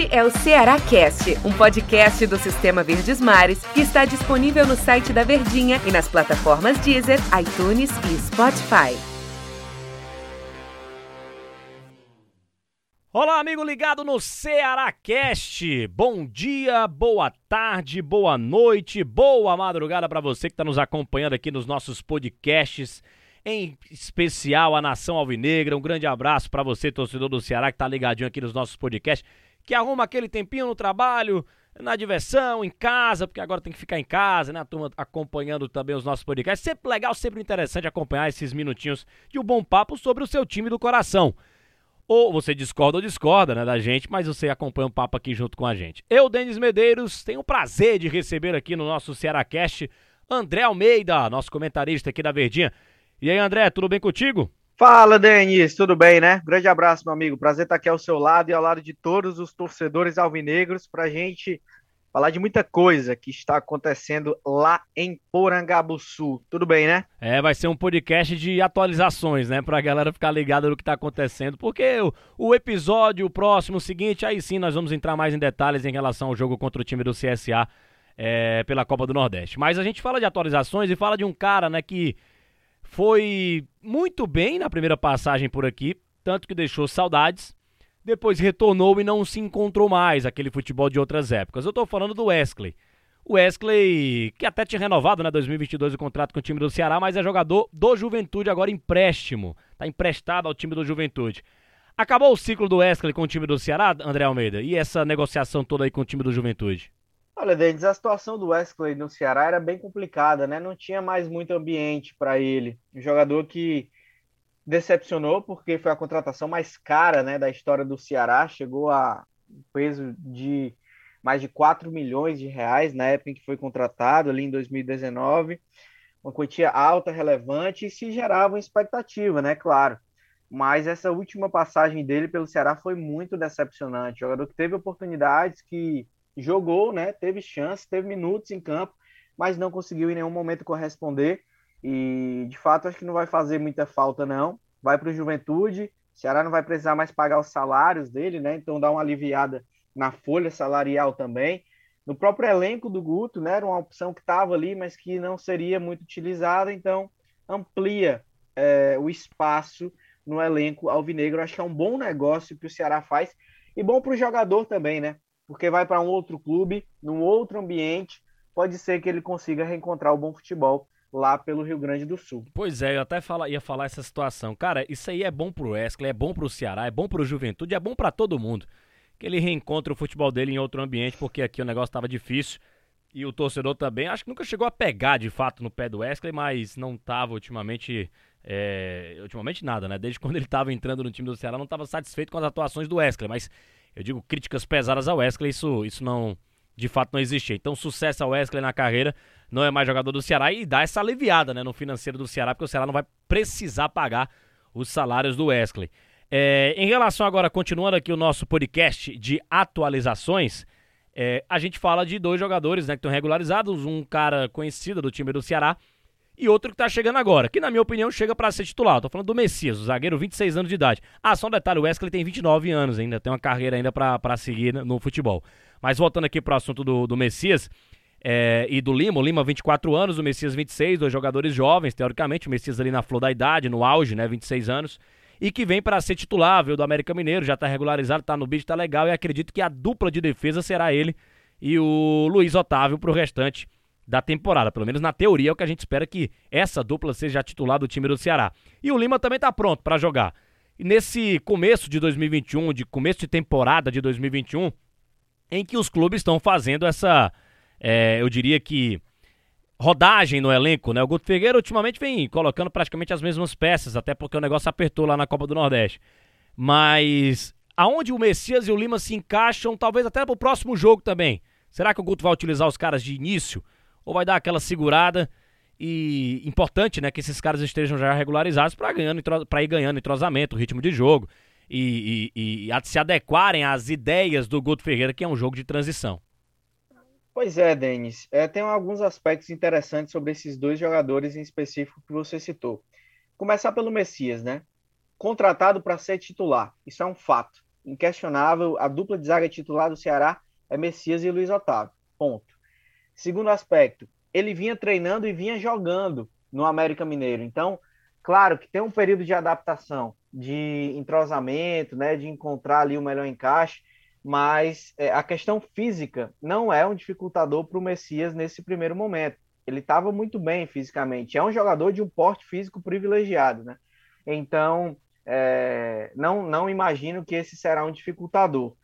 Este é o Ceará Cast, um podcast do Sistema Verdes Mares que está disponível no site da Verdinha e nas plataformas Deezer, iTunes e Spotify. Olá, amigo ligado no Ceará Cast. Bom dia, boa tarde, boa noite, boa madrugada para você que está nos acompanhando aqui nos nossos podcasts em especial a Nação Alvinegra. Um grande abraço para você, torcedor do Ceará, que tá ligadinho aqui nos nossos podcasts, que arruma aquele tempinho no trabalho, na diversão, em casa, porque agora tem que ficar em casa, né? A turma acompanhando também os nossos podcasts. Sempre legal, sempre interessante acompanhar esses minutinhos de um bom papo sobre o seu time do coração. Ou você discorda ou discorda, né, da gente, mas você acompanha o papo aqui junto com a gente. Eu, Denis Medeiros, tenho o prazer de receber aqui no nosso Cearacast André Almeida, nosso comentarista aqui da Verdinha. E aí, André, tudo bem contigo? Fala, Denis, tudo bem, né? Grande abraço, meu amigo. Prazer estar aqui ao seu lado e ao lado de todos os torcedores alvinegros para a gente falar de muita coisa que está acontecendo lá em Porangabuçu. Tudo bem, né? É, vai ser um podcast de atualizações, né? Pra galera ficar ligada no que está acontecendo. Porque o, o episódio, o próximo, o seguinte, aí sim nós vamos entrar mais em detalhes em relação ao jogo contra o time do CSA é, pela Copa do Nordeste. Mas a gente fala de atualizações e fala de um cara, né, que foi muito bem na primeira passagem por aqui, tanto que deixou saudades. Depois retornou e não se encontrou mais aquele futebol de outras épocas. Eu tô falando do Wesley. O Wesley, que até tinha renovado, né, 2022 o contrato com o time do Ceará, mas é jogador do Juventude agora empréstimo. Tá emprestado ao time do Juventude. Acabou o ciclo do Wesley com o time do Ceará, André Almeida? E essa negociação toda aí com o time do Juventude? Olha, Denis, a situação do Wesley no Ceará era bem complicada, né? Não tinha mais muito ambiente para ele. Um jogador que decepcionou porque foi a contratação mais cara, né, da história do Ceará, chegou a um peso de mais de 4 milhões de reais na época em que foi contratado, ali em 2019, uma quantia alta, relevante e se gerava uma expectativa, né, claro. Mas essa última passagem dele pelo Ceará foi muito decepcionante. jogador que teve oportunidades que jogou, né? Teve chance, teve minutos em campo, mas não conseguiu em nenhum momento corresponder. E de fato acho que não vai fazer muita falta, não. Vai para o Juventude. Ceará não vai precisar mais pagar os salários dele, né? Então dá uma aliviada na folha salarial também. No próprio elenco do Guto, né? Era uma opção que estava ali, mas que não seria muito utilizada. Então amplia é, o espaço no elenco alvinegro. Acho que é um bom negócio que o Ceará faz e bom para o jogador também, né? Porque vai para um outro clube, num outro ambiente, pode ser que ele consiga reencontrar o bom futebol lá pelo Rio Grande do Sul. Pois é, eu até fala, ia falar essa situação. Cara, isso aí é bom pro Wesley, é bom pro Ceará, é bom pro Juventude, é bom para todo mundo. Que ele reencontre o futebol dele em outro ambiente, porque aqui o negócio estava difícil. E o torcedor também, acho que nunca chegou a pegar de fato no pé do Wesley, mas não tava ultimamente. É, ultimamente nada, né? Desde quando ele estava entrando no time do Ceará, não estava satisfeito com as atuações do Wesley, mas eu digo críticas pesadas ao Wesley, isso, isso não, de fato não existia. Então, sucesso ao Wesley na carreira, não é mais jogador do Ceará e dá essa aliviada né, no financeiro do Ceará, porque o Ceará não vai precisar pagar os salários do Wesley. É, em relação agora, continuando aqui o nosso podcast de atualizações, é, a gente fala de dois jogadores né, que estão regularizados, um cara conhecido do time do Ceará e outro que tá chegando agora, que na minha opinião chega para ser titular. tô falando do Messias, o zagueiro, 26 anos de idade. Ah, só um detalhe, o Wesley tem 29 anos ainda, tem uma carreira ainda para seguir no futebol. Mas voltando aqui pro assunto do, do Messias é, e do Lima, o Lima 24 anos, o Messias 26, dois jogadores jovens, teoricamente, o Messias ali na flor da idade, no auge, né, 26 anos, e que vem para ser titular, viu, do América Mineiro, já tá regularizado, tá no bid, tá legal, e acredito que a dupla de defesa será ele e o Luiz Otávio pro restante da temporada. Pelo menos na teoria é o que a gente espera que essa dupla seja titular do time do Ceará. E o Lima também está pronto para jogar. E nesse começo de 2021, de começo de temporada de 2021, em que os clubes estão fazendo essa, é, eu diria que rodagem no elenco, né? O Guto Figueira ultimamente vem colocando praticamente as mesmas peças, até porque o negócio apertou lá na Copa do Nordeste. Mas aonde o Messias e o Lima se encaixam, talvez até pro próximo jogo também. Será que o Guto vai utilizar os caras de início? Ou vai dar aquela segurada e importante, né, que esses caras estejam já regularizados para ganhando para ir ganhando entrosamento, ritmo de jogo e, e, e se adequarem às ideias do Guto Ferreira, que é um jogo de transição. Pois é, Denis. É, tem alguns aspectos interessantes sobre esses dois jogadores em específico que você citou. Começar pelo Messias, né? Contratado para ser titular, isso é um fato. inquestionável, a dupla de zaga titular do Ceará é Messias e Luiz Otávio. Ponto. Segundo aspecto, ele vinha treinando e vinha jogando no América Mineiro. Então, claro que tem um período de adaptação, de entrosamento, né, de encontrar ali o melhor encaixe, mas é, a questão física não é um dificultador para o Messias nesse primeiro momento. Ele estava muito bem fisicamente. É um jogador de um porte físico privilegiado, né? Então, é, não, não imagino que esse será um dificultador.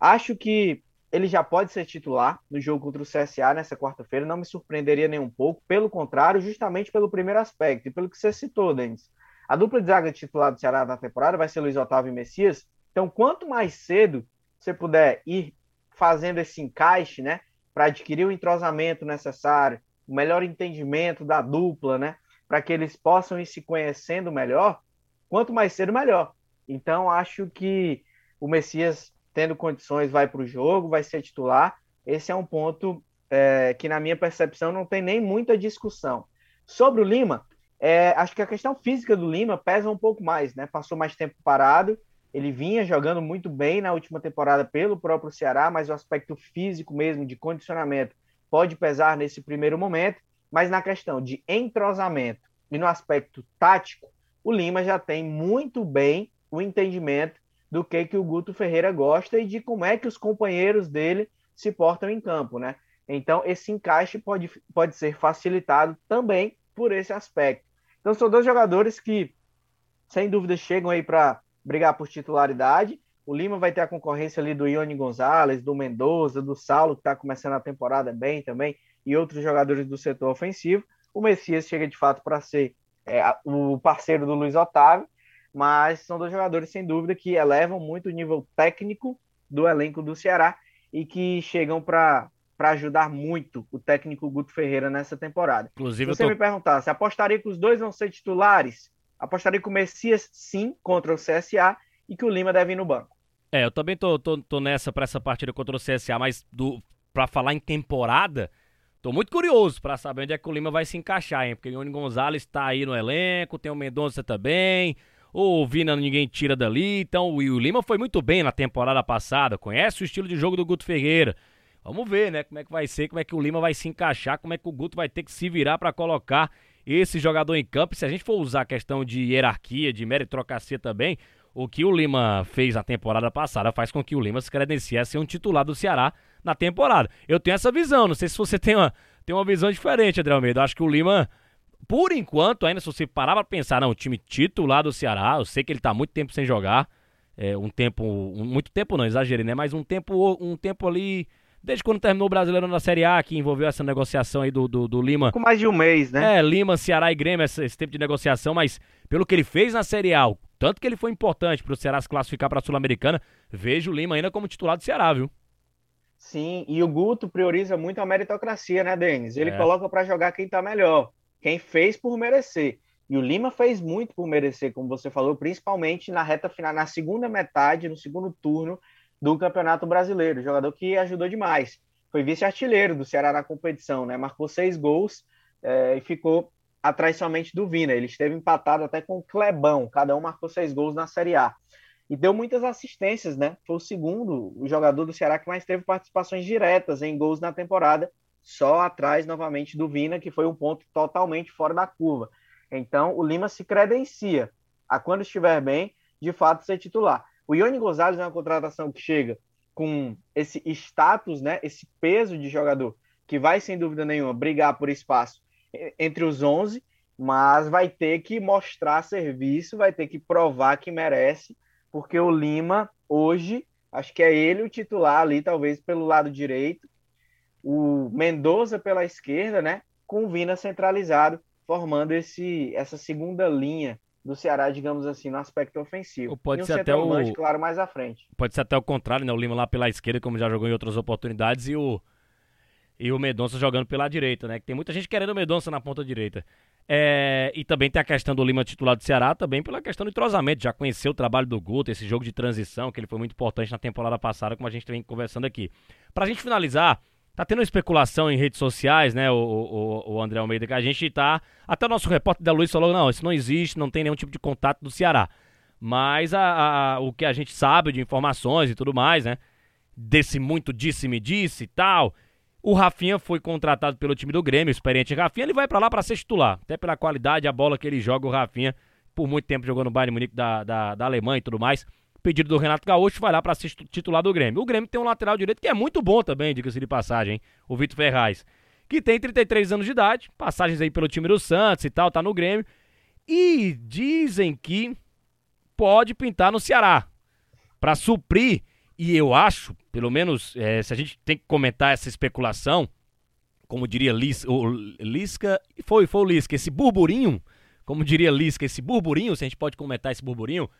Acho que ele já pode ser titular no jogo contra o CSA nessa quarta-feira, não me surpreenderia nem um pouco, pelo contrário, justamente pelo primeiro aspecto e pelo que você citou, Denis. A dupla de zaga titular do Ceará na temporada vai ser Luiz Otávio e Messias, então quanto mais cedo você puder ir fazendo esse encaixe, né, para adquirir o entrosamento necessário, o melhor entendimento da dupla, né, para que eles possam ir se conhecendo melhor, quanto mais cedo, melhor. Então, acho que o Messias tendo condições, vai para o jogo, vai ser titular. Esse é um ponto é, que, na minha percepção, não tem nem muita discussão. Sobre o Lima, é, acho que a questão física do Lima pesa um pouco mais, né? Passou mais tempo parado, ele vinha jogando muito bem na última temporada pelo próprio Ceará, mas o aspecto físico mesmo, de condicionamento, pode pesar nesse primeiro momento. Mas na questão de entrosamento e no aspecto tático, o Lima já tem muito bem o entendimento do que, que o Guto Ferreira gosta e de como é que os companheiros dele se portam em campo, né? Então, esse encaixe pode, pode ser facilitado também por esse aspecto. Então, são dois jogadores que, sem dúvida, chegam aí para brigar por titularidade. O Lima vai ter a concorrência ali do Ione Gonzalez, do Mendoza, do Saulo, que está começando a temporada bem também, e outros jogadores do setor ofensivo. O Messias chega de fato para ser é, o parceiro do Luiz Otávio mas são dois jogadores, sem dúvida, que elevam muito o nível técnico do elenco do Ceará e que chegam para ajudar muito o técnico Guto Ferreira nessa temporada. Inclusive, Se você tô... me perguntar se apostaria que os dois vão ser titulares, apostaria que o Messias sim contra o CSA e que o Lima deve ir no banco. É, eu também tô, tô, tô nessa para essa partida contra o CSA, mas para falar em temporada, tô muito curioso para saber onde é que o Lima vai se encaixar, hein? Porque o Ione Gonzalez está aí no elenco, tem o Mendonça também, o Vina ninguém tira dali. Então o Lima foi muito bem na temporada passada, conhece o estilo de jogo do Guto Ferreira. Vamos ver, né, como é que vai ser, como é que o Lima vai se encaixar, como é que o Guto vai ter que se virar para colocar esse jogador em campo. Se a gente for usar a questão de hierarquia, de meritocracia também, o que o Lima fez na temporada passada faz com que o Lima se credencie a ser um titular do Ceará na temporada. Eu tenho essa visão, não sei se você tem uma, tem uma visão diferente, André Almeida. Eu acho que o Lima por enquanto, ainda se você parar pra pensar, não, o time titular do Ceará, eu sei que ele tá muito tempo sem jogar. É, um tempo. Um, muito tempo não, exagerei, né? Mas um tempo, um tempo ali. Desde quando terminou o Brasileiro na Série A, que envolveu essa negociação aí do, do, do Lima. Com mais de um mês, né? É, Lima, Ceará e Grêmio, esse, esse, tempo de negociação, mas pelo que ele fez na Série A, tanto que ele foi importante pro Ceará se classificar pra Sul-Americana, vejo o Lima ainda como titular do Ceará, viu? Sim, e o Guto prioriza muito a meritocracia, né, Denis? Ele é. coloca para jogar quem tá melhor quem fez por merecer. E o Lima fez muito por merecer, como você falou, principalmente na reta final, na segunda metade, no segundo turno do Campeonato Brasileiro. Jogador que ajudou demais. Foi vice-artilheiro do Ceará na competição, né? Marcou seis gols é, e ficou atrás somente do Vina. Ele esteve empatado até com o Clebão. Cada um marcou seis gols na Série A. E deu muitas assistências, né? Foi o segundo o jogador do Ceará que mais teve participações diretas em gols na temporada só atrás novamente do Vina, que foi um ponto totalmente fora da curva. Então, o Lima se credencia a quando estiver bem, de fato, ser titular. O Ione Gonzalez é uma contratação que chega com esse status, né, esse peso de jogador, que vai, sem dúvida nenhuma, brigar por espaço entre os 11, mas vai ter que mostrar serviço, vai ter que provar que merece, porque o Lima, hoje, acho que é ele o titular ali, talvez pelo lado direito, o Mendoza pela esquerda, né, com o Vina centralizado, formando esse, essa segunda linha do Ceará, digamos assim, no aspecto ofensivo. Ou pode um ser até o claro mais à frente. Pode ser até o contrário, né? O Lima lá pela esquerda, como já jogou em outras oportunidades, e o e o Medonça jogando pela direita, né? Que tem muita gente querendo o Medonça na ponta direita. É, e também tem a questão do Lima titular do Ceará, também pela questão do entrosamento. Já conheceu o trabalho do Guto, esse jogo de transição, que ele foi muito importante na temporada passada, como a gente vem conversando aqui. Pra gente finalizar, Tá tendo especulação em redes sociais, né, o, o, o André Almeida, que a gente tá. Até o nosso repórter da Luiz falou: não, isso não existe, não tem nenhum tipo de contato do Ceará. Mas a, a, o que a gente sabe de informações e tudo mais, né? Desse muito disse-me disse e tal. O Rafinha foi contratado pelo time do Grêmio, experiente Rafinha, ele vai para lá para ser titular. Até pela qualidade, a bola que ele joga, o Rafinha, por muito tempo jogou no Bayern Munique da, da, da Alemanha e tudo mais. Pedido do Renato Gaúcho, vai lá para ser titular do Grêmio. O Grêmio tem um lateral direito que é muito bom também, diga-se de passagem, hein? o Vitor Ferraz. Que tem 33 anos de idade, passagens aí pelo time do Santos e tal, tá no Grêmio. E dizem que pode pintar no Ceará. Para suprir, e eu acho, pelo menos, é, se a gente tem que comentar essa especulação, como diria Lis, o Lisca, foi, foi o Lisca, esse burburinho, como diria Lisca, esse burburinho, se a gente pode comentar esse burburinho,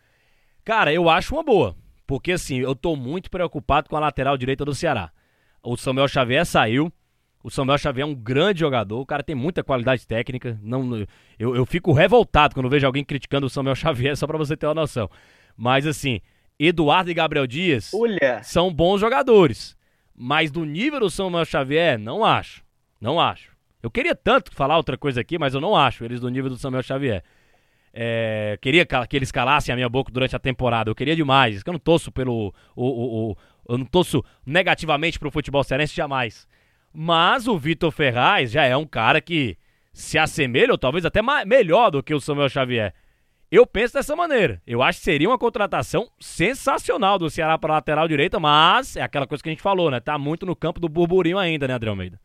cara, eu acho uma boa. Porque assim, eu tô muito preocupado com a lateral direita do Ceará. O Samuel Xavier saiu, o Samuel Xavier é um grande jogador, o cara tem muita qualidade técnica. Não, eu, eu fico revoltado quando vejo alguém criticando o Samuel Xavier, só para você ter uma noção. Mas assim, Eduardo e Gabriel Dias são bons jogadores. Mas do nível do Samuel Xavier, não acho. Não acho. Eu queria tanto falar outra coisa aqui, mas eu não acho eles do nível do Samuel Xavier. É, queria que eles calassem a minha boca durante a temporada. Eu queria demais. Eu não torço pelo. O, o, o, eu não torço negativamente pro futebol cearense jamais. Mas o Vitor Ferraz já é um cara que se assemelha, ou talvez até mais, melhor do que o Samuel Xavier. Eu penso dessa maneira. Eu acho que seria uma contratação sensacional do Ceará para lateral direita, mas é aquela coisa que a gente falou, né? Tá muito no campo do burburinho ainda, né, André Almeida?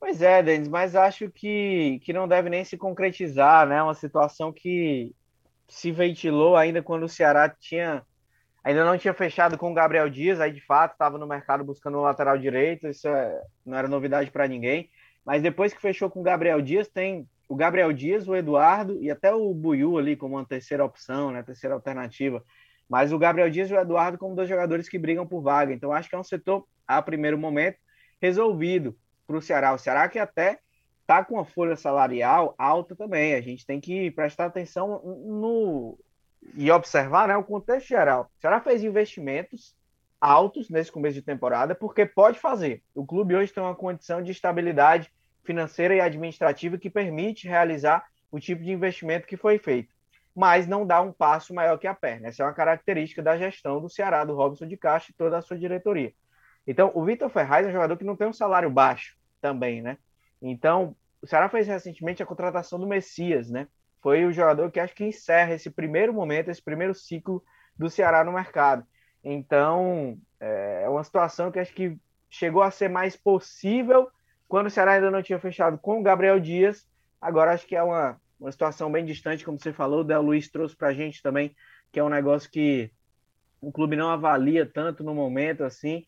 Pois é, Denis, mas acho que, que não deve nem se concretizar, né? Uma situação que se ventilou ainda quando o Ceará tinha Ainda não tinha fechado com o Gabriel Dias, aí de fato estava no mercado buscando um lateral direito, isso é, não era novidade para ninguém. Mas depois que fechou com o Gabriel Dias, tem o Gabriel Dias, o Eduardo e até o Buiu ali como uma terceira opção, né, terceira alternativa. Mas o Gabriel Dias e o Eduardo como dois jogadores que brigam por vaga. Então acho que é um setor, a primeiro momento, resolvido para o Ceará. O Ceará que até está com uma folha salarial alta também. A gente tem que prestar atenção no, e observar né, o contexto geral. O Ceará fez investimentos altos nesse começo de temporada, porque pode fazer. O clube hoje tem uma condição de estabilidade financeira e administrativa que permite realizar o tipo de investimento que foi feito, mas não dá um passo maior que a perna. Essa é uma característica da gestão do Ceará, do Robson de Castro e toda a sua diretoria. Então, o Vitor Ferraz é um jogador que não tem um salário baixo também, né? Então, o Ceará fez recentemente a contratação do Messias, né? foi o jogador que acho que encerra esse primeiro momento, esse primeiro ciclo do Ceará no mercado. Então, é, é uma situação que acho que chegou a ser mais possível quando o Ceará ainda não tinha fechado com o Gabriel Dias. Agora acho que é uma, uma situação bem distante, como você falou. O Del Luiz trouxe para a gente também, que é um negócio que o clube não avalia tanto no momento assim,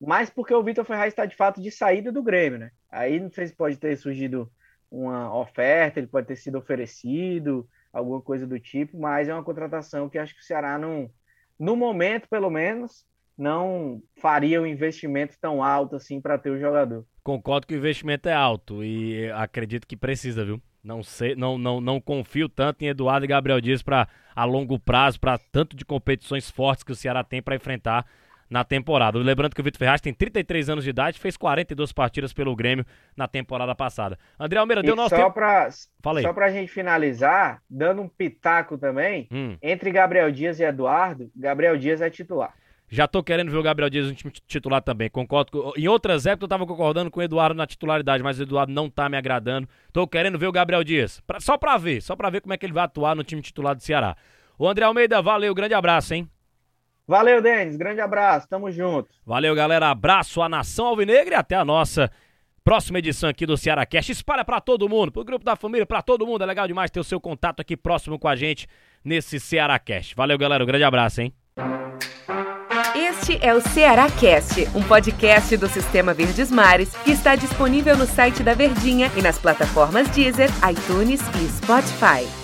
mas porque o Vitor Ferraz está de fato de saída do Grêmio, né? Aí não sei se pode ter surgido uma oferta, ele pode ter sido oferecido, alguma coisa do tipo, mas é uma contratação que acho que o Ceará não, no momento pelo menos, não faria um investimento tão alto assim para ter o jogador. Concordo que o investimento é alto e acredito que precisa, viu? Não sei, não, não, não confio tanto em Eduardo e Gabriel Dias para a longo prazo, para tanto de competições fortes que o Ceará tem para enfrentar na temporada. Lembrando que o Vitor Ferraz tem 33 anos de idade, fez 42 partidas pelo Grêmio na temporada passada. André Almeida, deu nosso só tempo. Pra, Falei. Só pra gente finalizar, dando um pitaco também, hum. entre Gabriel Dias e Eduardo, Gabriel Dias é titular. Já tô querendo ver o Gabriel Dias no time titular também. Concordo. Com... Em outras épocas eu tava concordando com o Eduardo na titularidade, mas o Eduardo não tá me agradando. Tô querendo ver o Gabriel Dias. Pra... Só pra ver, só pra ver como é que ele vai atuar no time titular do Ceará. O André Almeida, valeu, grande abraço, hein? Valeu, Denis. Grande abraço. Tamo junto. Valeu, galera. Abraço à nação alvinegra e até a nossa próxima edição aqui do Ceará Cast. Espalha para todo mundo, pro grupo da família, para todo mundo. É legal demais ter o seu contato aqui próximo com a gente nesse Ceará Cast. Valeu, galera. Um grande abraço, hein? Este é o Ceará Cast, um podcast do Sistema Verdes Mares que está disponível no site da Verdinha e nas plataformas Deezer, iTunes e Spotify.